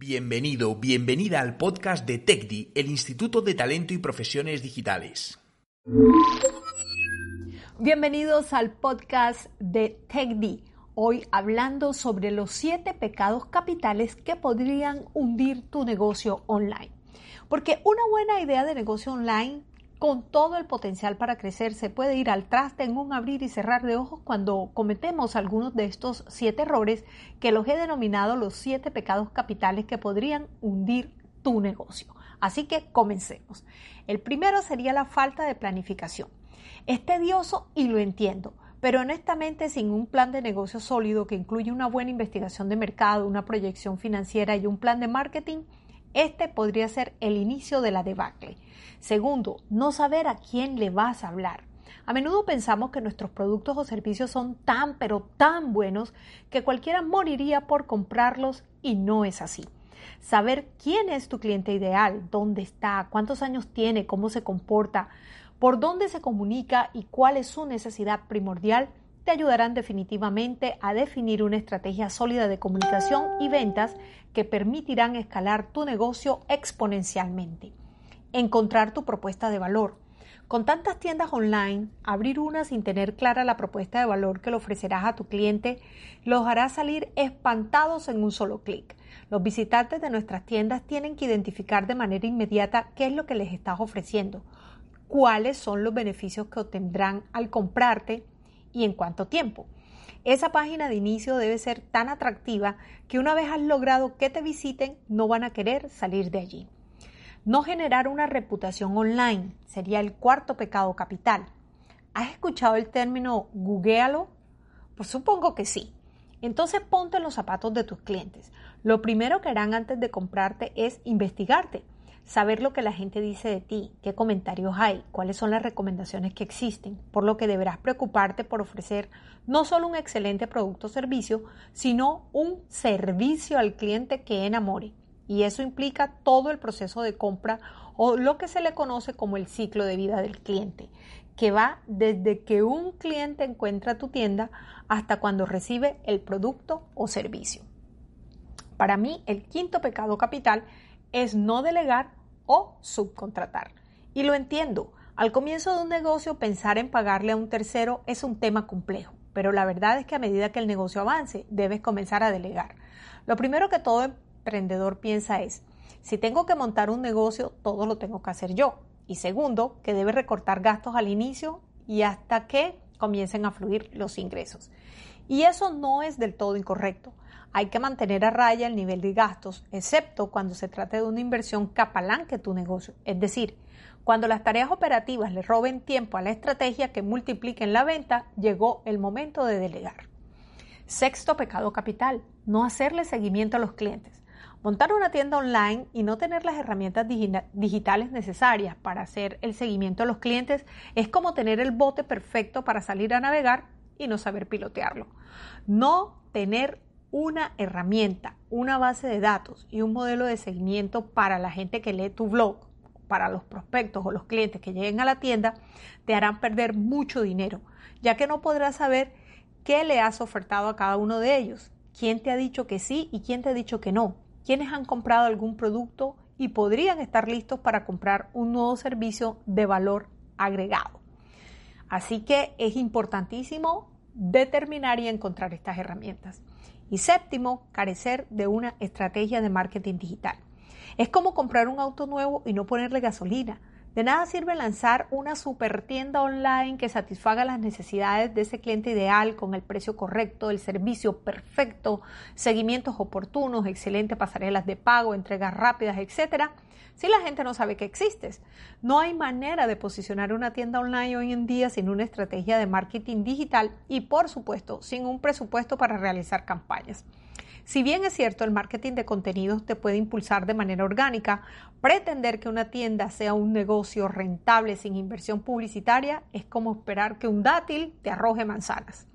Bienvenido, bienvenida al podcast de TECDI, el Instituto de Talento y Profesiones Digitales. Bienvenidos al podcast de TECDI. Hoy hablando sobre los siete pecados capitales que podrían hundir tu negocio online. Porque una buena idea de negocio online con todo el potencial para crecer, se puede ir al traste en un abrir y cerrar de ojos cuando cometemos algunos de estos siete errores que los he denominado los siete pecados capitales que podrían hundir tu negocio. Así que comencemos. El primero sería la falta de planificación. Es tedioso y lo entiendo, pero honestamente sin un plan de negocio sólido que incluye una buena investigación de mercado, una proyección financiera y un plan de marketing, este podría ser el inicio de la debacle. Segundo, no saber a quién le vas a hablar. A menudo pensamos que nuestros productos o servicios son tan pero tan buenos que cualquiera moriría por comprarlos y no es así. Saber quién es tu cliente ideal, dónde está, cuántos años tiene, cómo se comporta, por dónde se comunica y cuál es su necesidad primordial te ayudarán definitivamente a definir una estrategia sólida de comunicación y ventas que permitirán escalar tu negocio exponencialmente. Encontrar tu propuesta de valor. Con tantas tiendas online, abrir una sin tener clara la propuesta de valor que le ofrecerás a tu cliente los hará salir espantados en un solo clic. Los visitantes de nuestras tiendas tienen que identificar de manera inmediata qué es lo que les estás ofreciendo, cuáles son los beneficios que obtendrán al comprarte y en cuánto tiempo. Esa página de inicio debe ser tan atractiva que una vez has logrado que te visiten, no van a querer salir de allí. No generar una reputación online sería el cuarto pecado capital. ¿Has escuchado el término googlealo? Pues supongo que sí. Entonces ponte en los zapatos de tus clientes. Lo primero que harán antes de comprarte es investigarte saber lo que la gente dice de ti, qué comentarios hay, cuáles son las recomendaciones que existen, por lo que deberás preocuparte por ofrecer no solo un excelente producto o servicio, sino un servicio al cliente que enamore. Y eso implica todo el proceso de compra o lo que se le conoce como el ciclo de vida del cliente, que va desde que un cliente encuentra tu tienda hasta cuando recibe el producto o servicio. Para mí, el quinto pecado capital es no delegar o subcontratar. Y lo entiendo, al comienzo de un negocio pensar en pagarle a un tercero es un tema complejo, pero la verdad es que a medida que el negocio avance debes comenzar a delegar. Lo primero que todo emprendedor piensa es, si tengo que montar un negocio, todo lo tengo que hacer yo. Y segundo, que debe recortar gastos al inicio y hasta que comiencen a fluir los ingresos. Y eso no es del todo incorrecto hay que mantener a raya el nivel de gastos, excepto cuando se trate de una inversión que tu negocio. Es decir, cuando las tareas operativas le roben tiempo a la estrategia que multipliquen la venta, llegó el momento de delegar. Sexto pecado capital, no hacerle seguimiento a los clientes. Montar una tienda online y no tener las herramientas digitales necesarias para hacer el seguimiento a los clientes es como tener el bote perfecto para salir a navegar y no saber pilotearlo. No tener una herramienta, una base de datos y un modelo de seguimiento para la gente que lee tu blog, para los prospectos o los clientes que lleguen a la tienda, te harán perder mucho dinero, ya que no podrás saber qué le has ofertado a cada uno de ellos, quién te ha dicho que sí y quién te ha dicho que no, quiénes han comprado algún producto y podrían estar listos para comprar un nuevo servicio de valor agregado. Así que es importantísimo determinar y encontrar estas herramientas. Y séptimo, carecer de una estrategia de marketing digital. Es como comprar un auto nuevo y no ponerle gasolina. De nada sirve lanzar una super tienda online que satisfaga las necesidades de ese cliente ideal con el precio correcto, el servicio perfecto, seguimientos oportunos, excelentes pasarelas de pago, entregas rápidas, etcétera, si la gente no sabe que existes. No hay manera de posicionar una tienda online hoy en día sin una estrategia de marketing digital y por supuesto sin un presupuesto para realizar campañas. Si bien es cierto, el marketing de contenidos te puede impulsar de manera orgánica, pretender que una tienda sea un negocio rentable sin inversión publicitaria es como esperar que un dátil te arroje manzanas.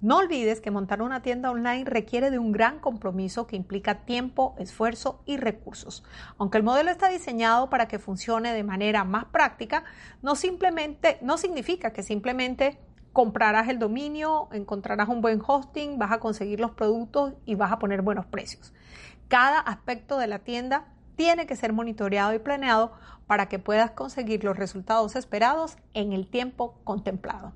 No olvides que montar una tienda online requiere de un gran compromiso que implica tiempo, esfuerzo y recursos. Aunque el modelo está diseñado para que funcione de manera más práctica, no simplemente no significa que simplemente comprarás el dominio, encontrarás un buen hosting, vas a conseguir los productos y vas a poner buenos precios. Cada aspecto de la tienda tiene que ser monitoreado y planeado para que puedas conseguir los resultados esperados en el tiempo contemplado.